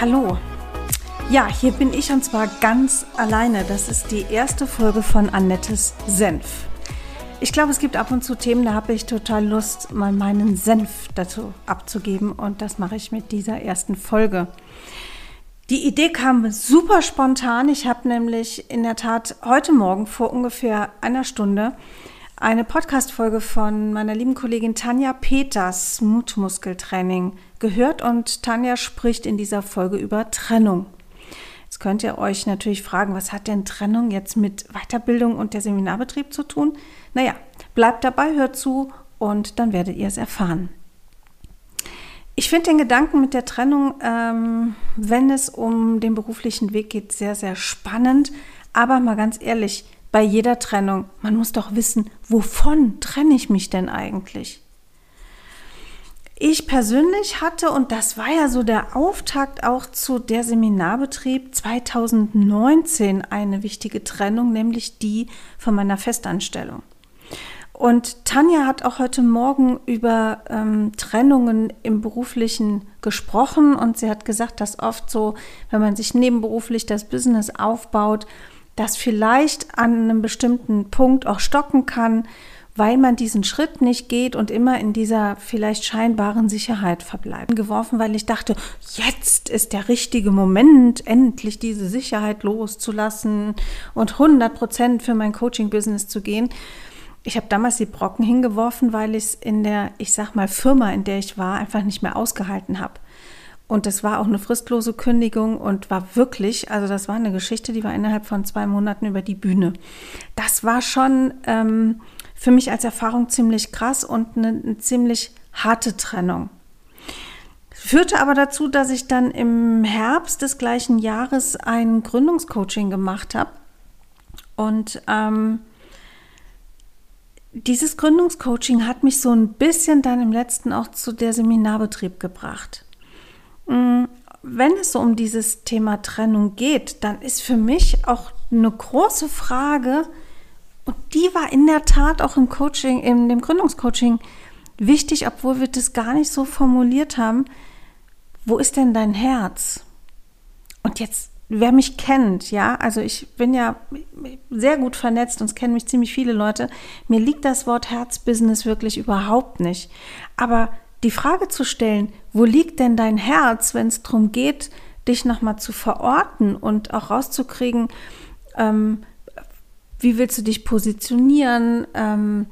Hallo. Ja, hier bin ich und zwar ganz alleine. Das ist die erste Folge von Annettes Senf. Ich glaube, es gibt ab und zu Themen, da habe ich total Lust, mal meinen Senf dazu abzugeben und das mache ich mit dieser ersten Folge. Die Idee kam super spontan. Ich habe nämlich in der Tat heute Morgen vor ungefähr einer Stunde eine Podcast-Folge von meiner lieben Kollegin Tanja Peters Mutmuskeltraining gehört und Tanja spricht in dieser Folge über Trennung. Jetzt könnt ihr euch natürlich fragen, was hat denn Trennung jetzt mit Weiterbildung und der Seminarbetrieb zu tun? Naja, bleibt dabei, hört zu und dann werdet ihr es erfahren. Ich finde den Gedanken mit der Trennung, ähm, wenn es um den beruflichen Weg geht, sehr, sehr spannend. Aber mal ganz ehrlich, bei jeder Trennung, man muss doch wissen, wovon trenne ich mich denn eigentlich? Ich persönlich hatte, und das war ja so der Auftakt auch zu der Seminarbetrieb 2019, eine wichtige Trennung, nämlich die von meiner Festanstellung. Und Tanja hat auch heute Morgen über ähm, Trennungen im beruflichen gesprochen und sie hat gesagt, dass oft so, wenn man sich nebenberuflich das Business aufbaut, das vielleicht an einem bestimmten Punkt auch stocken kann weil man diesen Schritt nicht geht und immer in dieser vielleicht scheinbaren Sicherheit verbleibt. Geworfen, weil ich dachte, jetzt ist der richtige Moment, endlich diese Sicherheit loszulassen und 100 Prozent für mein Coaching-Business zu gehen. Ich habe damals die Brocken hingeworfen, weil ich es in der, ich sag mal, Firma, in der ich war, einfach nicht mehr ausgehalten habe. Und das war auch eine fristlose Kündigung und war wirklich, also das war eine Geschichte, die war innerhalb von zwei Monaten über die Bühne. Das war schon ähm, für mich als Erfahrung ziemlich krass und eine, eine ziemlich harte Trennung. Führte aber dazu, dass ich dann im Herbst des gleichen Jahres ein Gründungscoaching gemacht habe. Und ähm, dieses Gründungscoaching hat mich so ein bisschen dann im letzten auch zu der Seminarbetrieb gebracht. Mm, wenn es so um dieses Thema Trennung geht, dann ist für mich auch eine große Frage, und die war in der Tat auch im Coaching, in dem Gründungscoaching wichtig, obwohl wir das gar nicht so formuliert haben. Wo ist denn dein Herz? Und jetzt, wer mich kennt, ja, also ich bin ja sehr gut vernetzt und es kennen mich ziemlich viele Leute. Mir liegt das Wort Herzbusiness wirklich überhaupt nicht. Aber die Frage zu stellen, wo liegt denn dein Herz, wenn es darum geht, dich nochmal zu verorten und auch rauszukriegen, ähm, wie willst du dich positionieren? Ähm,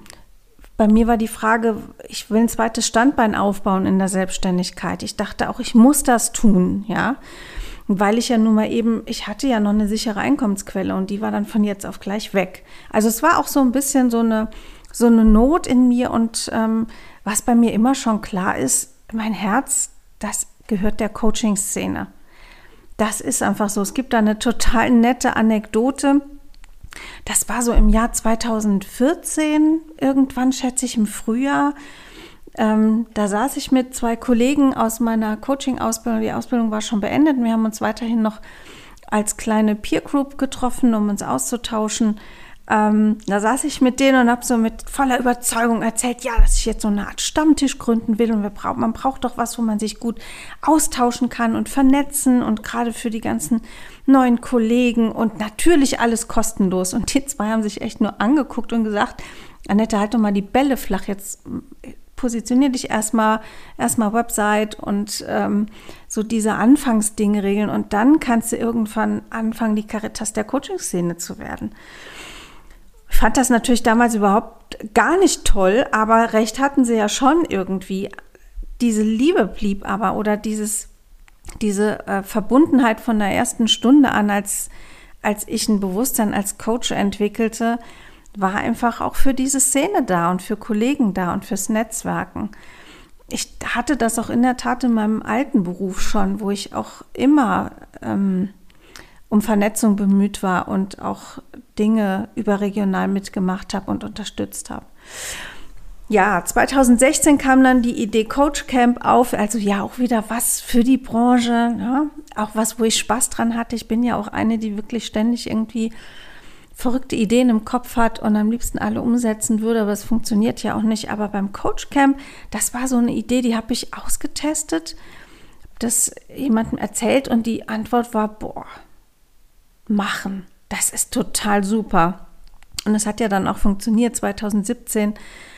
bei mir war die Frage, ich will ein zweites Standbein aufbauen in der Selbstständigkeit. Ich dachte auch, ich muss das tun, ja. Weil ich ja nun mal eben, ich hatte ja noch eine sichere Einkommensquelle und die war dann von jetzt auf gleich weg. Also es war auch so ein bisschen so eine, so eine Not in mir und ähm, was bei mir immer schon klar ist, mein Herz, das gehört der Coaching-Szene. Das ist einfach so. Es gibt da eine total nette Anekdote das war so im Jahr 2014, irgendwann schätze ich im Frühjahr. Ähm, da saß ich mit zwei Kollegen aus meiner Coaching-Ausbildung. Die Ausbildung war schon beendet. Wir haben uns weiterhin noch als kleine Peer Group getroffen, um uns auszutauschen. Ähm, da saß ich mit denen und habe so mit voller Überzeugung erzählt, ja, dass ich jetzt so eine Art Stammtisch gründen will und brauchen, man braucht doch was, wo man sich gut austauschen kann und vernetzen und gerade für die ganzen neuen Kollegen und natürlich alles kostenlos. Und die zwei haben sich echt nur angeguckt und gesagt, Annette, halt doch mal die Bälle flach, jetzt positionier dich erstmal, erstmal Website und ähm, so diese Anfangsdinge regeln und dann kannst du irgendwann anfangen, die Caritas der Coaching-Szene zu werden. Ich fand das natürlich damals überhaupt gar nicht toll, aber recht hatten sie ja schon irgendwie. Diese Liebe blieb aber oder dieses, diese äh, Verbundenheit von der ersten Stunde an, als, als ich ein Bewusstsein als Coach entwickelte, war einfach auch für diese Szene da und für Kollegen da und fürs Netzwerken. ich hatte das auch in der Tat in meinem alten Beruf schon, wo ich auch immer ähm, um Vernetzung bemüht war und auch Dinge überregional mitgemacht habe und unterstützt habe. Ja, 2016 kam dann die Idee Coach Camp auf, also ja auch wieder was für die Branche, ja? auch was, wo ich Spaß dran hatte. Ich bin ja auch eine, die wirklich ständig irgendwie verrückte Ideen im Kopf hat und am liebsten alle umsetzen würde, aber es funktioniert ja auch nicht. Aber beim Coach Camp, das war so eine Idee, die habe ich ausgetestet, das jemandem erzählt und die Antwort war, boah, machen, das ist total super. Und es hat ja dann auch funktioniert. 2017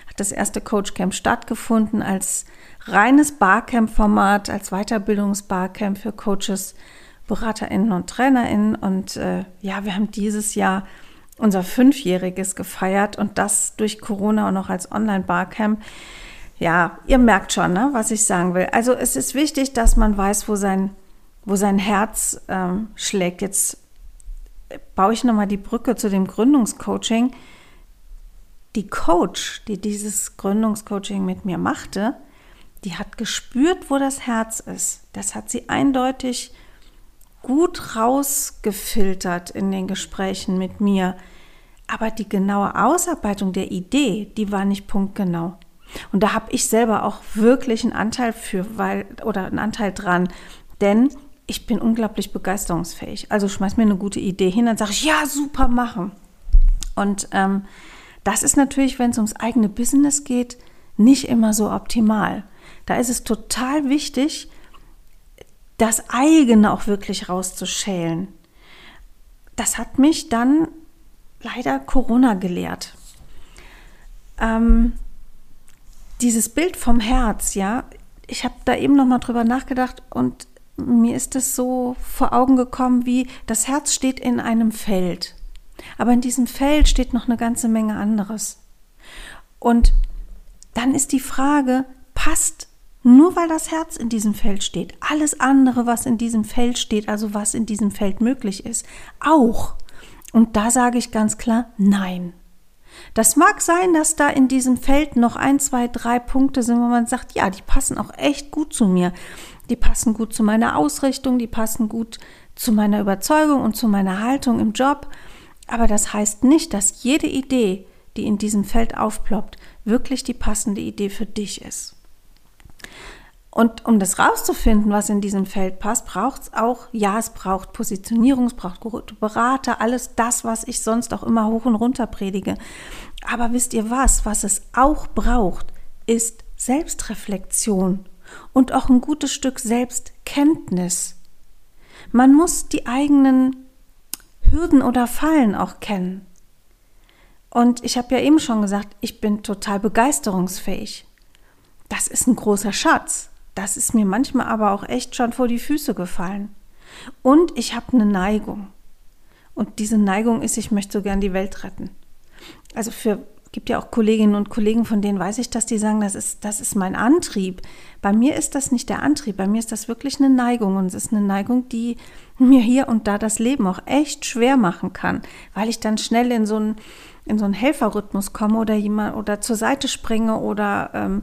hat das erste Coach Camp stattgefunden als reines Barcamp-Format, als Weiterbildungsbarcamp für Coaches, BeraterInnen und TrainerInnen. Und äh, ja, wir haben dieses Jahr unser Fünfjähriges gefeiert und das durch Corona und noch als Online-Barcamp. Ja, ihr merkt schon, ne, was ich sagen will. Also es ist wichtig, dass man weiß, wo sein, wo sein Herz ähm, schlägt. Jetzt baue ich nochmal die Brücke zu dem Gründungscoaching. Die Coach, die dieses Gründungscoaching mit mir machte, die hat gespürt, wo das Herz ist. Das hat sie eindeutig gut rausgefiltert in den Gesprächen mit mir. Aber die genaue Ausarbeitung der Idee, die war nicht punktgenau. Und da habe ich selber auch wirklich einen Anteil für, weil, oder einen Anteil dran. Denn ich bin unglaublich begeisterungsfähig. Also schmeiß mir eine gute Idee hin, dann sage ich, ja, super machen. Und ähm, das ist natürlich, wenn es ums eigene Business geht, nicht immer so optimal. Da ist es total wichtig, das eigene auch wirklich rauszuschälen. Das hat mich dann leider Corona gelehrt. Ähm, dieses Bild vom Herz, ja, ich habe da eben noch mal drüber nachgedacht und mir ist es so vor Augen gekommen, wie das Herz steht in einem Feld. Aber in diesem Feld steht noch eine ganze Menge anderes. Und dann ist die Frage, passt nur weil das Herz in diesem Feld steht, alles andere, was in diesem Feld steht, also was in diesem Feld möglich ist, auch. Und da sage ich ganz klar, nein. Das mag sein, dass da in diesem Feld noch ein, zwei, drei Punkte sind, wo man sagt, ja, die passen auch echt gut zu mir. Die passen gut zu meiner Ausrichtung, die passen gut zu meiner Überzeugung und zu meiner Haltung im Job. Aber das heißt nicht, dass jede Idee, die in diesem Feld aufploppt, wirklich die passende Idee für dich ist. Und um das rauszufinden, was in diesem Feld passt, braucht es auch, ja, es braucht Positionierung, es braucht gute Berater, alles das, was ich sonst auch immer hoch und runter predige. Aber wisst ihr was? Was es auch braucht, ist Selbstreflexion und auch ein gutes Stück Selbstkenntnis. Man muss die eigenen Hürden oder Fallen auch kennen. Und ich habe ja eben schon gesagt, ich bin total begeisterungsfähig. Das ist ein großer Schatz. Das ist mir manchmal aber auch echt schon vor die Füße gefallen. Und ich habe eine Neigung. Und diese Neigung ist, ich möchte so gern die Welt retten. Also für gibt ja auch Kolleginnen und Kollegen, von denen weiß ich, dass die sagen, das ist, das ist mein Antrieb. Bei mir ist das nicht der Antrieb, bei mir ist das wirklich eine Neigung und es ist eine Neigung, die mir hier und da das Leben auch echt schwer machen kann, weil ich dann schnell in so einen, in so einen Helferrhythmus komme oder jemand oder zur Seite springe oder ähm,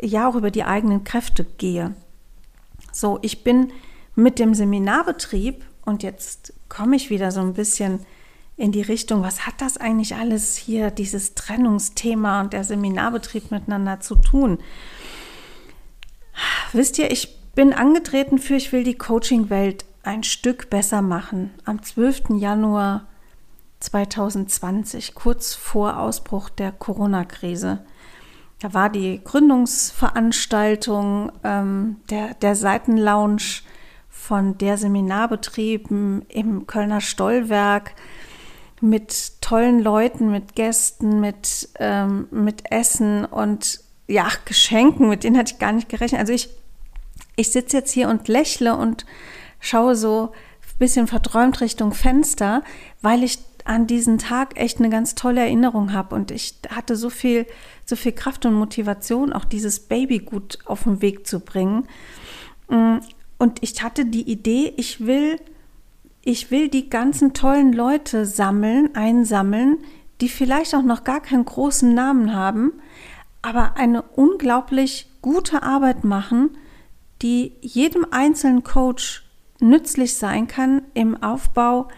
ja auch über die eigenen Kräfte gehe. So, ich bin mit dem Seminarbetrieb und jetzt komme ich wieder so ein bisschen in die Richtung, was hat das eigentlich alles hier, dieses Trennungsthema und der Seminarbetrieb miteinander zu tun? Wisst ihr, ich bin angetreten für, ich will die Coaching-Welt ein Stück besser machen. Am 12. Januar 2020, kurz vor Ausbruch der Corona-Krise. Da war die Gründungsveranstaltung ähm, der, der Seitenlounge von der Seminarbetrieben im Kölner Stollwerk mit tollen Leuten, mit Gästen, mit, ähm, mit Essen und ja, Geschenken, mit denen hatte ich gar nicht gerechnet. Also ich, ich sitze jetzt hier und lächle und schaue so ein bisschen verträumt Richtung Fenster, weil ich an diesen Tag echt eine ganz tolle Erinnerung habe und ich hatte so viel, so viel Kraft und Motivation, auch dieses Baby gut auf den Weg zu bringen. Mm, und ich hatte die Idee, ich will, ich will die ganzen tollen Leute sammeln, einsammeln, die vielleicht auch noch gar keinen großen Namen haben, aber eine unglaublich gute Arbeit machen, die jedem einzelnen Coach nützlich sein kann im Aufbau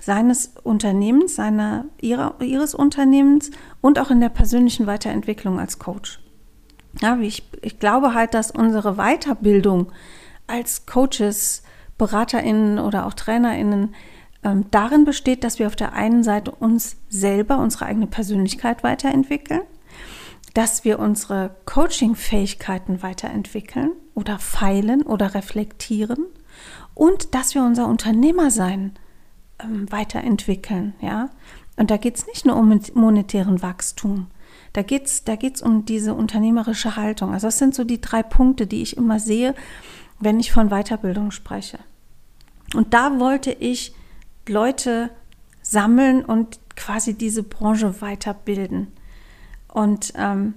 seines Unternehmens, seiner, ihrer, ihres Unternehmens und auch in der persönlichen Weiterentwicklung als Coach. Ja, ich, ich glaube halt, dass unsere Weiterbildung als Coaches, BeraterInnen oder auch TrainerInnen ähm, darin besteht, dass wir auf der einen Seite uns selber, unsere eigene Persönlichkeit weiterentwickeln, dass wir unsere Coaching-Fähigkeiten weiterentwickeln oder feilen oder reflektieren und dass wir unser Unternehmersein ähm, weiterentwickeln. Ja? Und da geht es nicht nur um monetären Wachstum. Da geht es da geht's um diese unternehmerische Haltung. Also das sind so die drei Punkte, die ich immer sehe, wenn ich von Weiterbildung spreche. Und da wollte ich Leute sammeln und quasi diese Branche weiterbilden. Und ähm,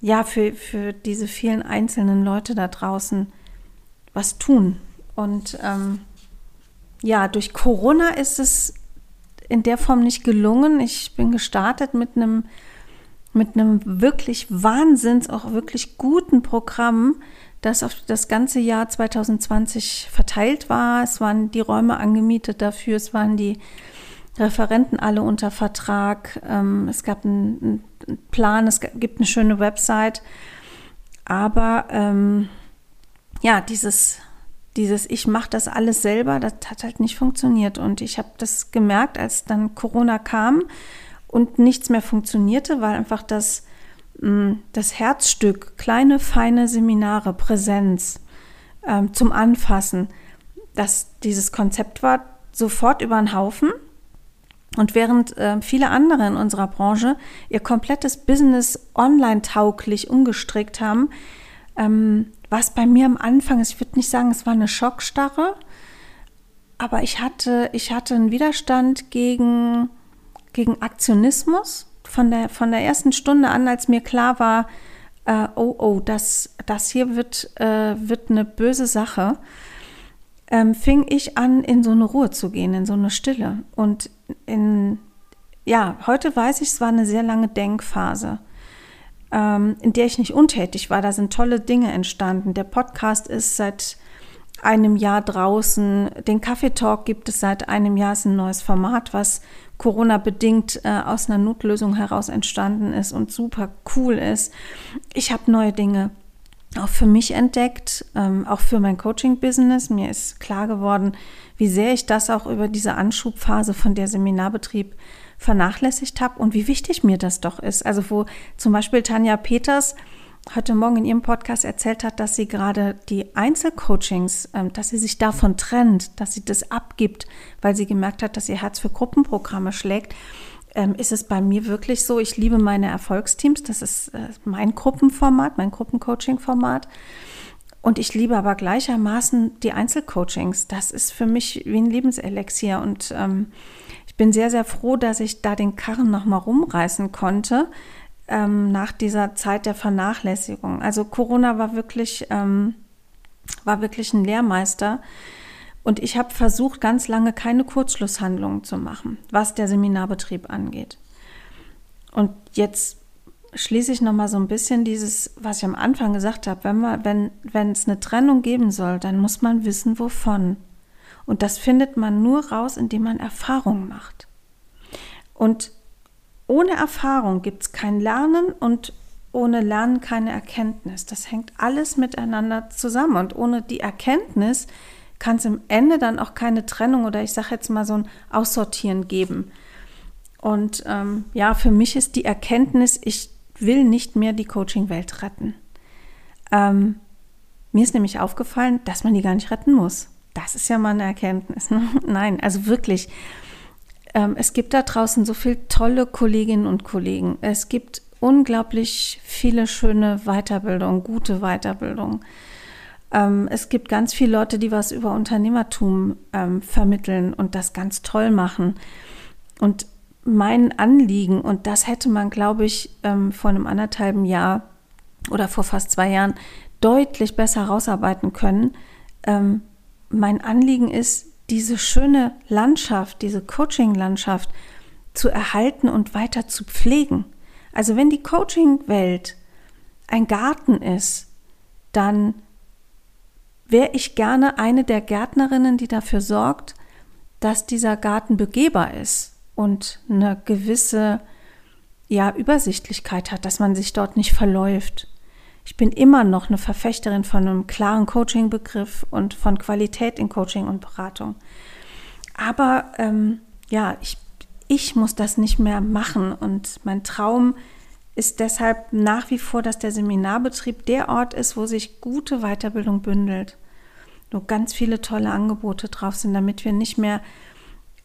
ja, für, für diese vielen einzelnen Leute da draußen was tun. Und ähm, ja, durch Corona ist es in der Form nicht gelungen. Ich bin gestartet mit einem mit einem wirklich wahnsinns, auch wirklich guten Programm, das auf das ganze Jahr 2020 verteilt war. Es waren die Räume angemietet dafür, es waren die Referenten alle unter Vertrag, ähm, es gab einen, Plan, es gibt eine schöne Website. Aber ähm, ja, dieses, dieses Ich mache das alles selber, das hat halt nicht funktioniert. Und ich habe das gemerkt, als dann Corona kam und nichts mehr funktionierte, weil einfach das das Herzstück, kleine, feine Seminare, Präsenz ähm, zum Anfassen, dass dieses Konzept war sofort über den Haufen. Und während äh, viele andere in unserer Branche ihr komplettes Business online tauglich umgestrickt haben, ähm, was bei mir am Anfang, ich würde nicht sagen, es war eine Schockstarre, aber ich hatte, ich hatte einen Widerstand gegen, gegen Aktionismus von der, von der ersten Stunde an, als mir klar war, äh, oh, oh, das, das hier wird, äh, wird eine böse Sache, ähm, fing ich an, in so eine Ruhe zu gehen, in so eine Stille. Und in, ja, heute weiß ich, es war eine sehr lange Denkphase, ähm, in der ich nicht untätig war. Da sind tolle Dinge entstanden. Der Podcast ist seit einem Jahr draußen. Den Kaffee Talk gibt es seit einem Jahr, ist ein neues Format, was Corona-bedingt äh, aus einer Notlösung heraus entstanden ist und super cool ist. Ich habe neue Dinge auch für mich entdeckt, ähm, auch für mein Coaching-Business. Mir ist klar geworden, wie sehr ich das auch über diese Anschubphase von der Seminarbetrieb vernachlässigt habe und wie wichtig mir das doch ist. Also wo zum Beispiel Tanja Peters heute Morgen in ihrem Podcast erzählt hat, dass sie gerade die Einzelcoachings, ähm, dass sie sich davon trennt, dass sie das abgibt, weil sie gemerkt hat, dass ihr Herz für Gruppenprogramme schlägt, ähm, ist es bei mir wirklich so, ich liebe meine Erfolgsteams, das ist äh, mein Gruppenformat, mein Gruppencoaching-Format. Und ich liebe aber gleichermaßen die Einzelcoachings. Das ist für mich wie ein Lebenselixier. Und ähm, ich bin sehr, sehr froh, dass ich da den Karren nochmal rumreißen konnte, ähm, nach dieser Zeit der Vernachlässigung. Also Corona war wirklich, ähm, war wirklich ein Lehrmeister. Und ich habe versucht, ganz lange keine Kurzschlusshandlungen zu machen, was der Seminarbetrieb angeht. Und jetzt schließe ich nochmal so ein bisschen dieses, was ich am Anfang gesagt habe, wenn, man, wenn, wenn es eine Trennung geben soll, dann muss man wissen, wovon. Und das findet man nur raus, indem man Erfahrungen macht. Und ohne Erfahrung gibt es kein Lernen und ohne Lernen keine Erkenntnis. Das hängt alles miteinander zusammen. Und ohne die Erkenntnis kann es im Ende dann auch keine Trennung oder ich sage jetzt mal so ein Aussortieren geben. Und ähm, ja, für mich ist die Erkenntnis, ich will nicht mehr die Coaching-Welt retten. Ähm, mir ist nämlich aufgefallen, dass man die gar nicht retten muss. Das ist ja mal eine Erkenntnis. Ne? Nein, also wirklich. Ähm, es gibt da draußen so viele tolle Kolleginnen und Kollegen. Es gibt unglaublich viele schöne Weiterbildung, gute Weiterbildung. Ähm, es gibt ganz viele Leute, die was über Unternehmertum ähm, vermitteln und das ganz toll machen. Und mein Anliegen, und das hätte man, glaube ich, vor einem anderthalben Jahr oder vor fast zwei Jahren deutlich besser rausarbeiten können. Mein Anliegen ist, diese schöne Landschaft, diese Coaching-Landschaft zu erhalten und weiter zu pflegen. Also wenn die Coaching-Welt ein Garten ist, dann wäre ich gerne eine der Gärtnerinnen, die dafür sorgt, dass dieser Garten begehbar ist und eine gewisse ja, Übersichtlichkeit hat, dass man sich dort nicht verläuft. Ich bin immer noch eine Verfechterin von einem klaren Coaching-Begriff und von Qualität in Coaching und Beratung. Aber ähm, ja, ich, ich muss das nicht mehr machen und mein Traum ist deshalb nach wie vor, dass der Seminarbetrieb der Ort ist, wo sich gute Weiterbildung bündelt, wo ganz viele tolle Angebote drauf sind, damit wir nicht mehr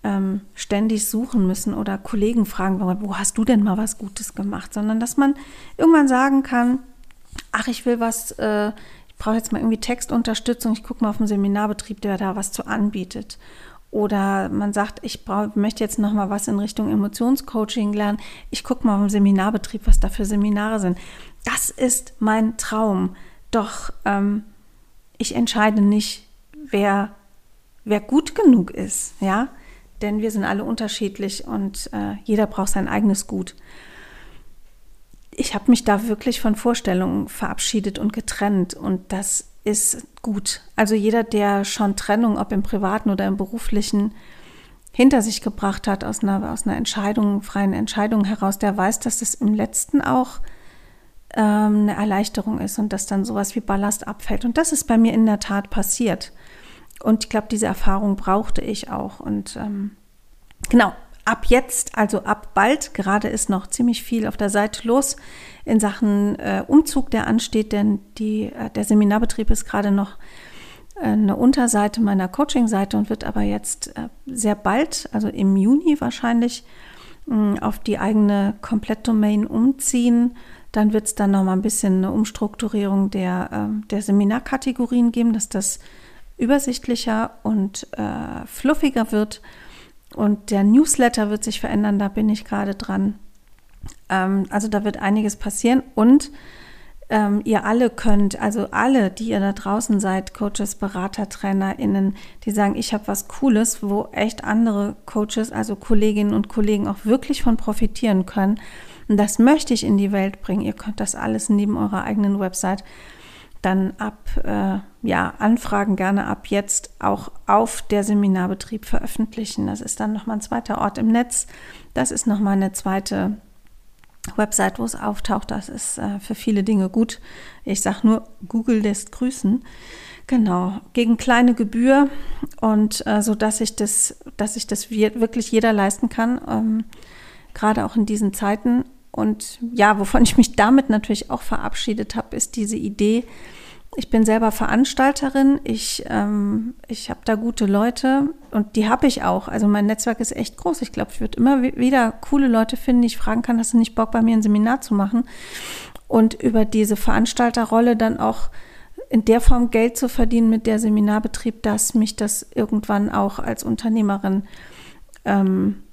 ähm, ständig suchen müssen oder Kollegen fragen, wo hast du denn mal was Gutes gemacht, sondern dass man irgendwann sagen kann, ach, ich will was, äh, ich brauche jetzt mal irgendwie Textunterstützung, ich gucke mal auf den Seminarbetrieb, der da was zu anbietet. Oder man sagt, ich brauch, möchte jetzt noch mal was in Richtung Emotionscoaching lernen. Ich gucke mal auf den Seminarbetrieb, was da für Seminare sind. Das ist mein Traum. Doch ähm, ich entscheide nicht, wer, wer gut genug ist, ja denn wir sind alle unterschiedlich und äh, jeder braucht sein eigenes Gut. Ich habe mich da wirklich von Vorstellungen verabschiedet und getrennt und das ist gut. Also jeder, der schon Trennung, ob im privaten oder im beruflichen, hinter sich gebracht hat aus einer, aus einer Entscheidung, freien Entscheidung heraus, der weiß, dass es im letzten auch ähm, eine Erleichterung ist und dass dann sowas wie Ballast abfällt. Und das ist bei mir in der Tat passiert. Und ich glaube, diese Erfahrung brauchte ich auch. Und ähm, genau, ab jetzt, also ab bald, gerade ist noch ziemlich viel auf der Seite los in Sachen äh, Umzug, der ansteht, denn die, äh, der Seminarbetrieb ist gerade noch äh, eine Unterseite meiner Coaching-Seite und wird aber jetzt äh, sehr bald, also im Juni wahrscheinlich, auf die eigene Komplettdomain umziehen. Dann wird es dann noch mal ein bisschen eine Umstrukturierung der, ähm, der Seminarkategorien geben, dass das übersichtlicher und äh, fluffiger wird. Und der Newsletter wird sich verändern, da bin ich gerade dran. Ähm, also da wird einiges passieren und ähm, ihr alle könnt, also alle, die ihr da draußen seid, Coaches, Berater, TrainerInnen, die sagen, ich habe was Cooles, wo echt andere Coaches, also Kolleginnen und Kollegen auch wirklich von profitieren können. Und das möchte ich in die Welt bringen. Ihr könnt das alles neben eurer eigenen Website dann ab, äh, ja, Anfragen gerne ab jetzt auch auf der Seminarbetrieb veröffentlichen. Das ist dann nochmal ein zweiter Ort im Netz. Das ist nochmal eine zweite Website, wo es auftaucht. Das ist äh, für viele Dinge gut. Ich sage nur, Google lässt grüßen. Genau, gegen kleine Gebühr und äh, so, dass ich das, dass ich das wirklich jeder leisten kann, ähm, gerade auch in diesen Zeiten. Und ja, wovon ich mich damit natürlich auch verabschiedet habe, ist diese Idee, ich bin selber Veranstalterin, ich, ähm, ich habe da gute Leute und die habe ich auch. Also mein Netzwerk ist echt groß. Ich glaube, ich würde immer wieder coole Leute finden, die ich fragen kann, hast du nicht Bock, bei mir ein Seminar zu machen? Und über diese Veranstalterrolle dann auch in der Form Geld zu verdienen mit der Seminarbetrieb, dass mich das irgendwann auch als Unternehmerin ähm,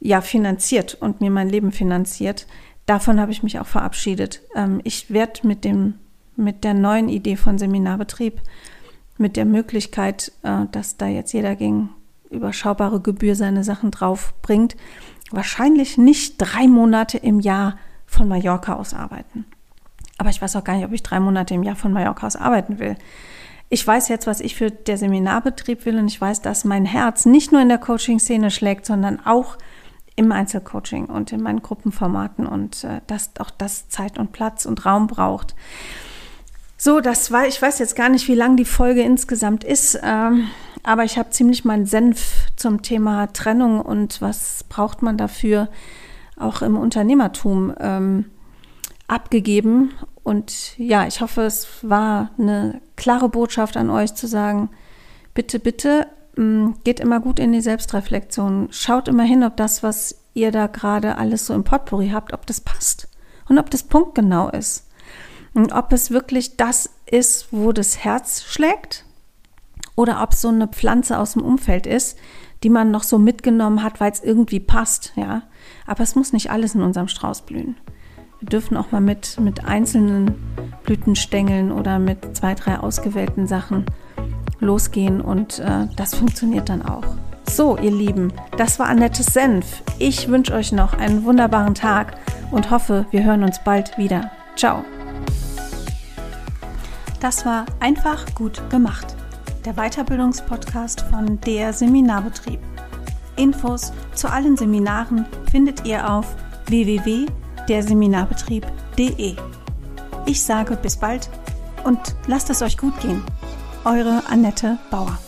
ja finanziert und mir mein Leben finanziert. Davon habe ich mich auch verabschiedet. Ähm, ich werde mit dem mit der neuen Idee von Seminarbetrieb, mit der Möglichkeit, äh, dass da jetzt jeder gegen überschaubare Gebühr seine Sachen drauf bringt, wahrscheinlich nicht drei Monate im Jahr von Mallorca aus arbeiten. Aber ich weiß auch gar nicht, ob ich drei Monate im Jahr von Mallorca aus arbeiten will. Ich weiß jetzt, was ich für der Seminarbetrieb will und ich weiß, dass mein Herz nicht nur in der Coaching-Szene schlägt, sondern auch im Einzelcoaching und in meinen Gruppenformaten und äh, dass auch das Zeit und Platz und Raum braucht. So, das war, ich weiß jetzt gar nicht, wie lang die Folge insgesamt ist, ähm, aber ich habe ziemlich meinen Senf zum Thema Trennung und was braucht man dafür auch im Unternehmertum ähm, abgegeben. Und ja, ich hoffe, es war eine klare Botschaft an euch zu sagen, bitte, bitte, geht immer gut in die Selbstreflexion. Schaut immer hin, ob das, was ihr da gerade alles so im Potpourri habt, ob das passt und ob das punktgenau ist. Und ob es wirklich das ist, wo das Herz schlägt oder ob es so eine Pflanze aus dem Umfeld ist, die man noch so mitgenommen hat, weil es irgendwie passt, ja. Aber es muss nicht alles in unserem Strauß blühen. Wir dürfen auch mal mit, mit einzelnen Blütenstängeln oder mit zwei, drei ausgewählten Sachen losgehen und äh, das funktioniert dann auch. So, ihr Lieben, das war Annettes Senf. Ich wünsche euch noch einen wunderbaren Tag und hoffe, wir hören uns bald wieder. Ciao. Das war einfach gut gemacht. Der Weiterbildungspodcast von der Seminarbetrieb. Infos zu allen Seminaren findet ihr auf www.derseminarbetrieb.de. Ich sage bis bald und lasst es euch gut gehen. Eure Annette Bauer.